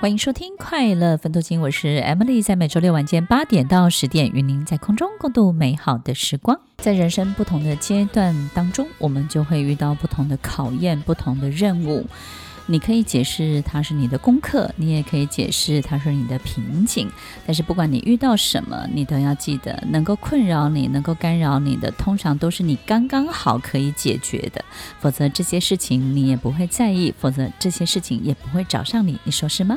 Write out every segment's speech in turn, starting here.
欢迎收听《快乐分头金》，我是 Emily，在每周六晚间八点到十点，与您在空中共度美好的时光。在人生不同的阶段当中，我们就会遇到不同的考验、不同的任务。你可以解释它是你的功课，你也可以解释它是你的瓶颈。但是不管你遇到什么，你都要记得，能够困扰你、能够干扰你的，通常都是你刚刚好可以解决的。否则这些事情你也不会在意，否则这些事情也不会找上你。你说是吗？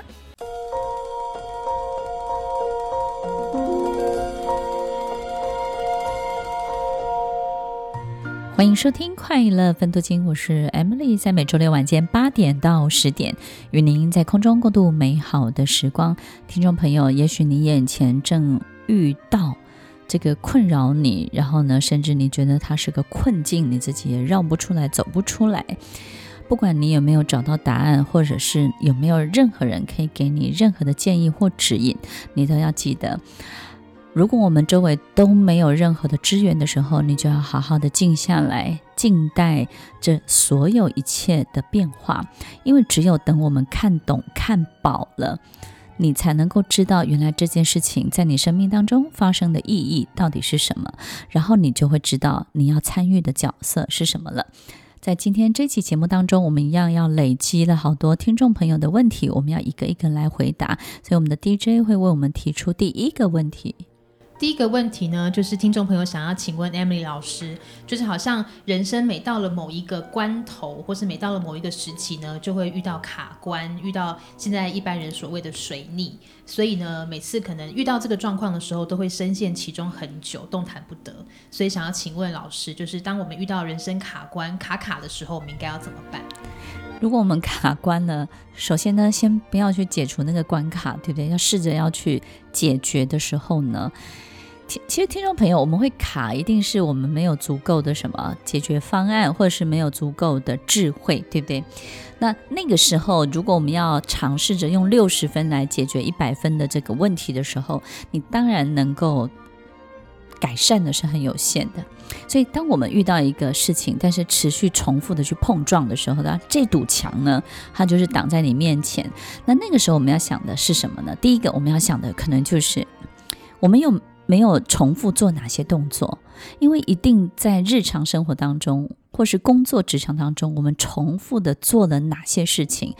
收听《快乐分多金》，我是 Emily，在每周六晚间八点到十点，与您在空中共度美好的时光。听众朋友，也许你眼前正遇到这个困扰你，然后呢，甚至你觉得它是个困境，你自己也绕不出来，走不出来。不管你有没有找到答案，或者是有没有任何人可以给你任何的建议或指引，你都要记得。如果我们周围都没有任何的资源的时候，你就要好好的静下来，静待这所有一切的变化。因为只有等我们看懂、看饱了，你才能够知道原来这件事情在你生命当中发生的意义到底是什么，然后你就会知道你要参与的角色是什么了。在今天这期节目当中，我们一样要累积了好多听众朋友的问题，我们要一个一个来回答。所以我们的 DJ 会为我们提出第一个问题。第一个问题呢，就是听众朋友想要请问 Emily 老师，就是好像人生每到了某一个关头，或是每到了某一个时期呢，就会遇到卡关，遇到现在一般人所谓的水逆，所以呢，每次可能遇到这个状况的时候，都会深陷其中很久，动弹不得。所以想要请问老师，就是当我们遇到人生卡关卡卡的时候，我们应该要怎么办？如果我们卡关了，首先呢，先不要去解除那个关卡，对不对？要试着要去解决的时候呢。其实，听众朋友，我们会卡，一定是我们没有足够的什么解决方案，或者是没有足够的智慧，对不对？那那个时候，如果我们要尝试着用六十分来解决一百分的这个问题的时候，你当然能够改善的是很有限的。所以，当我们遇到一个事情，但是持续重复的去碰撞的时候呢，这堵墙呢，它就是挡在你面前。那那个时候，我们要想的是什么呢？第一个，我们要想的可能就是我们有。没有重复做哪些动作，因为一定在日常生活当中，或是工作职场当中，我们重复的做了哪些事情，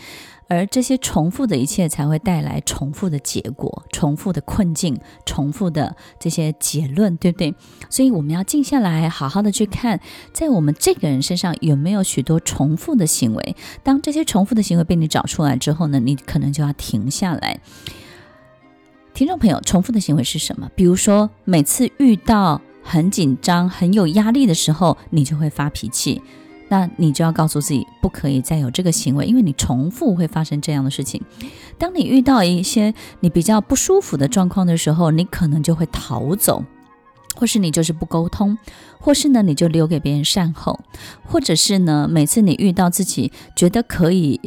而这些重复的一切才会带来重复的结果、重复的困境、重复的这些结论，对不对？所以我们要静下来，好好的去看，在我们这个人身上有没有许多重复的行为。当这些重复的行为被你找出来之后呢，你可能就要停下来。听众朋友，重复的行为是什么？比如说，每次遇到很紧张、很有压力的时候，你就会发脾气。那你就要告诉自己，不可以再有这个行为，因为你重复会发生这样的事情。当你遇到一些你比较不舒服的状况的时候，你可能就会逃走，或是你就是不沟通，或是呢，你就留给别人善后，或者是呢，每次你遇到自己觉得可以。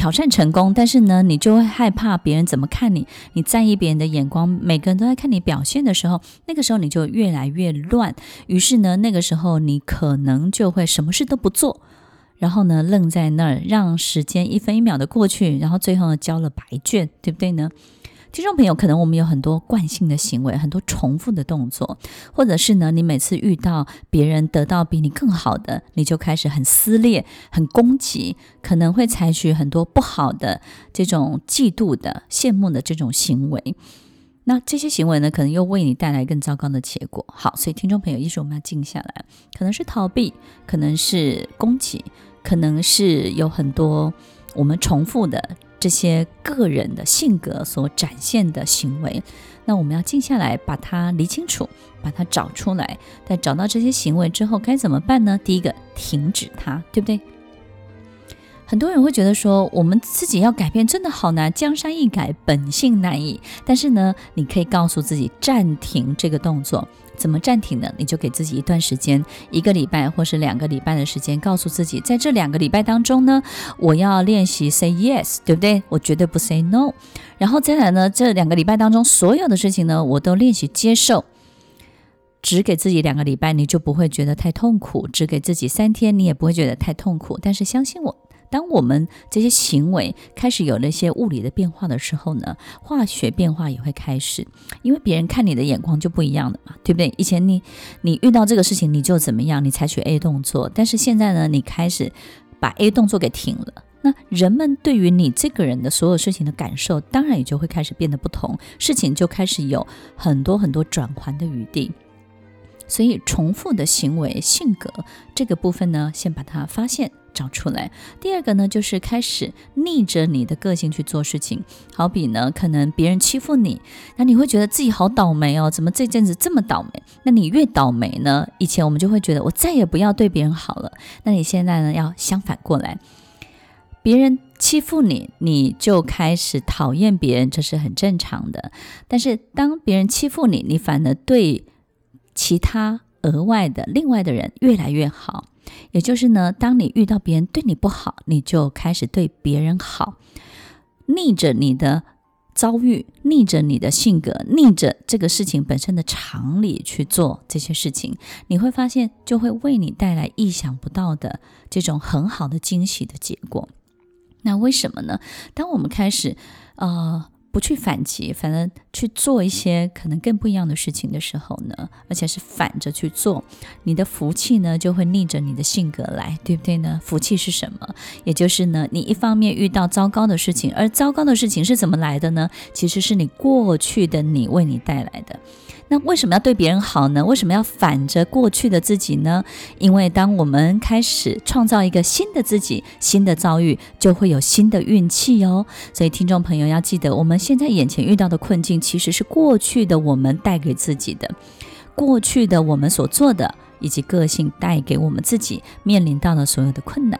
挑战成功，但是呢，你就会害怕别人怎么看你，你在意别人的眼光，每个人都在看你表现的时候，那个时候你就越来越乱。于是呢，那个时候你可能就会什么事都不做，然后呢，愣在那儿，让时间一分一秒的过去，然后最后，交了白卷，对不对呢？听众朋友，可能我们有很多惯性的行为，很多重复的动作，或者是呢，你每次遇到别人得到比你更好的，你就开始很撕裂、很攻击，可能会采取很多不好的这种嫉妒的、羡慕的这种行为。那这些行为呢，可能又为你带来更糟糕的结果。好，所以听众朋友，一是我们要静下来，可能是逃避，可能是攻击，可能是有很多我们重复的。这些个人的性格所展现的行为，那我们要静下来，把它理清楚，把它找出来。在找到这些行为之后，该怎么办呢？第一个，停止它，对不对？很多人会觉得说，我们自己要改变真的好难，江山易改，本性难移。但是呢，你可以告诉自己，暂停这个动作，怎么暂停呢？你就给自己一段时间，一个礼拜或是两个礼拜的时间，告诉自己，在这两个礼拜当中呢，我要练习 say yes，对不对？我绝对不 say no。然后再来呢，这两个礼拜当中所有的事情呢，我都练习接受。只给自己两个礼拜，你就不会觉得太痛苦；只给自己三天，你也不会觉得太痛苦。但是相信我，当我们这些行为开始有了一些物理的变化的时候呢，化学变化也会开始。因为别人看你的眼光就不一样了嘛，对不对？以前你你遇到这个事情你就怎么样，你采取 A 动作，但是现在呢，你开始把 A 动作给停了，那人们对于你这个人的所有事情的感受，当然也就会开始变得不同，事情就开始有很多很多转圜的余地。所以，重复的行为、性格这个部分呢，先把它发现、找出来。第二个呢，就是开始逆着你的个性去做事情。好比呢，可能别人欺负你，那你会觉得自己好倒霉哦，怎么这阵子这么倒霉？那你越倒霉呢，以前我们就会觉得我再也不要对别人好了。那你现在呢，要相反过来，别人欺负你，你就开始讨厌别人，这是很正常的。但是当别人欺负你，你反而对。其他额外的另外的人越来越好，也就是呢，当你遇到别人对你不好，你就开始对别人好，逆着你的遭遇，逆着你的性格，逆着这个事情本身的常理去做这些事情，你会发现就会为你带来意想不到的这种很好的惊喜的结果。那为什么呢？当我们开始，呃。不去反击，反而去做一些可能更不一样的事情的时候呢，而且是反着去做，你的福气呢就会逆着你的性格来，对不对呢？福气是什么？也就是呢，你一方面遇到糟糕的事情，而糟糕的事情是怎么来的呢？其实是你过去的你为你带来的。那为什么要对别人好呢？为什么要反着过去的自己呢？因为当我们开始创造一个新的自己，新的遭遇，就会有新的运气哦。所以听众朋友要记得，我们现在眼前遇到的困境，其实是过去的我们带给自己的，过去的我们所做的。以及个性带给我们自己面临到了所有的困难，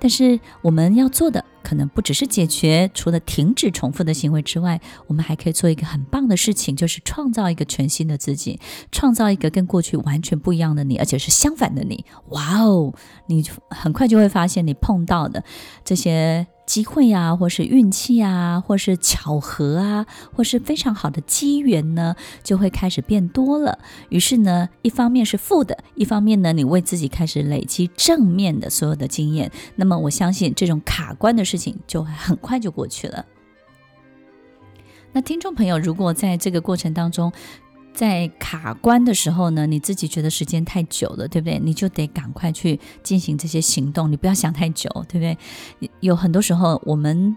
但是我们要做的可能不只是解决，除了停止重复的行为之外，我们还可以做一个很棒的事情，就是创造一个全新的自己，创造一个跟过去完全不一样的你，而且是相反的你。哇哦，你很快就会发现你碰到的这些。机会啊，或是运气啊，或是巧合啊，或是非常好的机缘呢，就会开始变多了。于是呢，一方面是负的，一方面呢，你为自己开始累积正面的所有的经验。那么，我相信这种卡关的事情就会很快就过去了。那听众朋友，如果在这个过程当中，在卡关的时候呢，你自己觉得时间太久了，对不对？你就得赶快去进行这些行动，你不要想太久，对不对？有很多时候我们。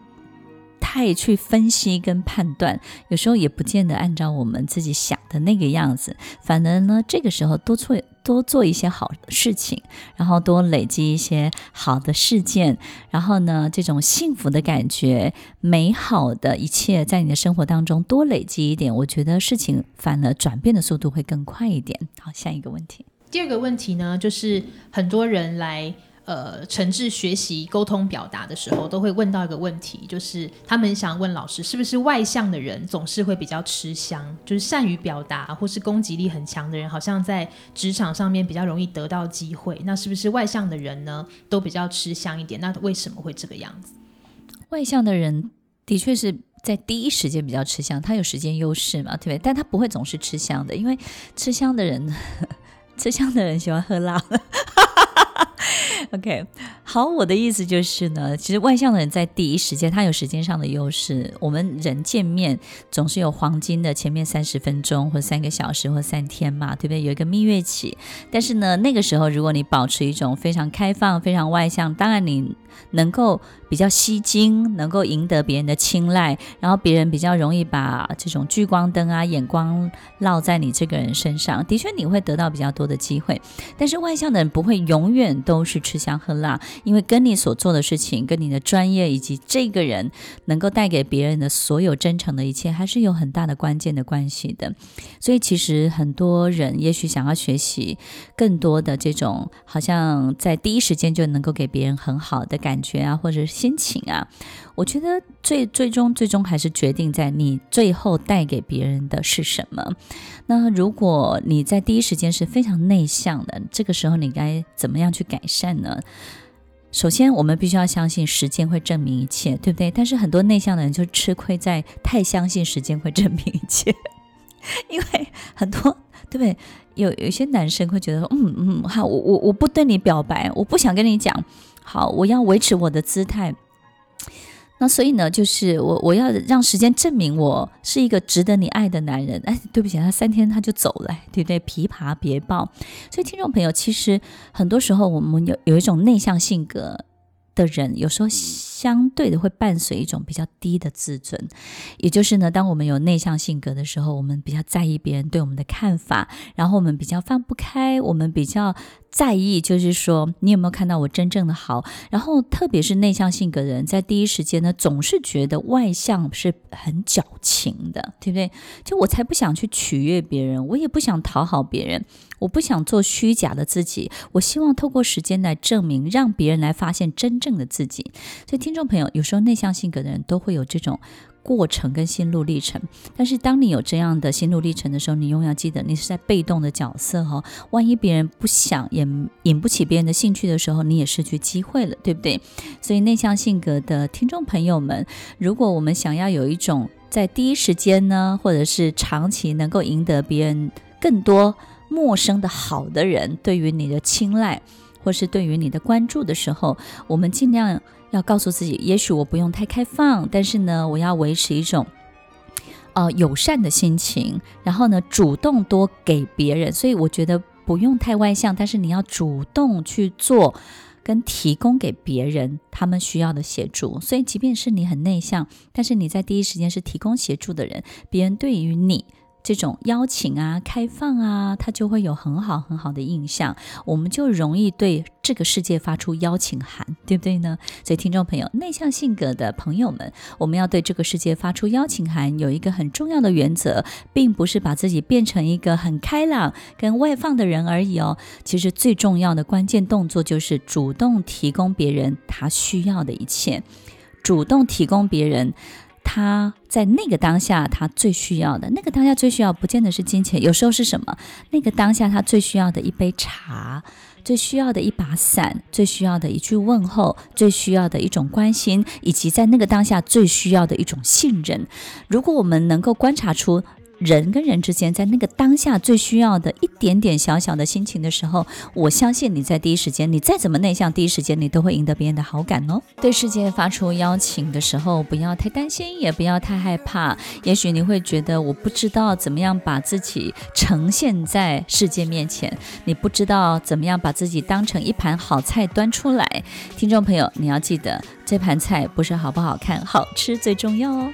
太去分析跟判断，有时候也不见得按照我们自己想的那个样子。反而呢，这个时候多做多做一些好事情，然后多累积一些好的事件，然后呢，这种幸福的感觉、美好的一切，在你的生活当中多累积一点，我觉得事情反而转变的速度会更快一点。好，下一个问题。第二个问题呢，就是很多人来。呃，诚挚学习沟通表达的时候，都会问到一个问题，就是他们想问老师，是不是外向的人总是会比较吃香？就是善于表达或是攻击力很强的人，好像在职场上面比较容易得到机会。那是不是外向的人呢，都比较吃香一点？那为什么会这个样子？外向的人的确是在第一时间比较吃香，他有时间优势嘛，对不对？但他不会总是吃香的，因为吃香的人，吃香的人喜欢喝辣。OK，好，我的意思就是呢，其实外向的人在第一时间，他有时间上的优势。我们人见面总是有黄金的前面三十分钟，或三个小时，或三天嘛，对不对？有一个蜜月期。但是呢，那个时候如果你保持一种非常开放、非常外向，当然你能够比较吸睛，能够赢得别人的青睐，然后别人比较容易把这种聚光灯啊、眼光落在你这个人身上。的确，你会得到比较多的机会。但是外向的人不会永远都是吃香喝辣，因为跟你所做的事情、跟你的专业以及这个人能够带给别人的所有真诚的一切，还是有很大的关键的关系的。所以，其实很多人也许想要学习更多的这种，好像在第一时间就能够给别人很好的感觉啊，或者心情啊，我觉得最最终最终还是决定在你最后带给别人的是什么。那如果你在第一时间是非常内向的，这个时候你该怎么样去改善呢？首先，我们必须要相信时间会证明一切，对不对？但是很多内向的人就吃亏在太相信时间会证明一切，因为很多，对不对？有有些男生会觉得说，嗯嗯，好，我我我不对你表白，我不想跟你讲，好，我要维持我的姿态。那所以呢，就是我我要让时间证明我是一个值得你爱的男人。哎，对不起，他三天他就走了，对不对？琵琶别抱。所以听众朋友，其实很多时候我们有有一种内向性格的人，有时候相对的会伴随一种比较低的自尊，也就是呢，当我们有内向性格的时候，我们比较在意别人对我们的看法，然后我们比较放不开，我们比较。在意就是说，你有没有看到我真正的好？然后，特别是内向性格的人，在第一时间呢，总是觉得外向是很矫情的，对不对？就我才不想去取悦别人，我也不想讨好别人，我不想做虚假的自己。我希望透过时间来证明，让别人来发现真正的自己。所以，听听众朋友，有时候内向性格的人都会有这种。过程跟心路历程，但是当你有这样的心路历程的时候，你永远要记得，你是在被动的角色哈。万一别人不想也引不起别人的兴趣的时候，你也失去机会了，对不对？所以内向性格的听众朋友们，如果我们想要有一种在第一时间呢，或者是长期能够赢得别人更多陌生的好的人对于你的青睐，或是对于你的关注的时候，我们尽量。要告诉自己，也许我不用太开放，但是呢，我要维持一种呃友善的心情，然后呢，主动多给别人。所以我觉得不用太外向，但是你要主动去做跟提供给别人他们需要的协助。所以，即便是你很内向，但是你在第一时间是提供协助的人，别人对于你。这种邀请啊、开放啊，他就会有很好很好的印象，我们就容易对这个世界发出邀请函，对不对呢？所以，听众朋友，内向性格的朋友们，我们要对这个世界发出邀请函，有一个很重要的原则，并不是把自己变成一个很开朗跟外放的人而已哦。其实最重要的关键动作就是主动提供别人他需要的一切，主动提供别人。他在那个当下，他最需要的那个当下最需要，不见得是金钱，有时候是什么？那个当下他最需要的一杯茶，最需要的一把伞，最需要的一句问候，最需要的一种关心，以及在那个当下最需要的一种信任。如果我们能够观察出。人跟人之间，在那个当下最需要的一点点小小的心情的时候，我相信你在第一时间，你再怎么内向，第一时间你都会赢得别人的好感哦。对世界发出邀请的时候，不要太担心，也不要太害怕。也许你会觉得我不知道怎么样把自己呈现在世界面前，你不知道怎么样把自己当成一盘好菜端出来。听众朋友，你要记得，这盘菜不是好不好看，好吃最重要哦。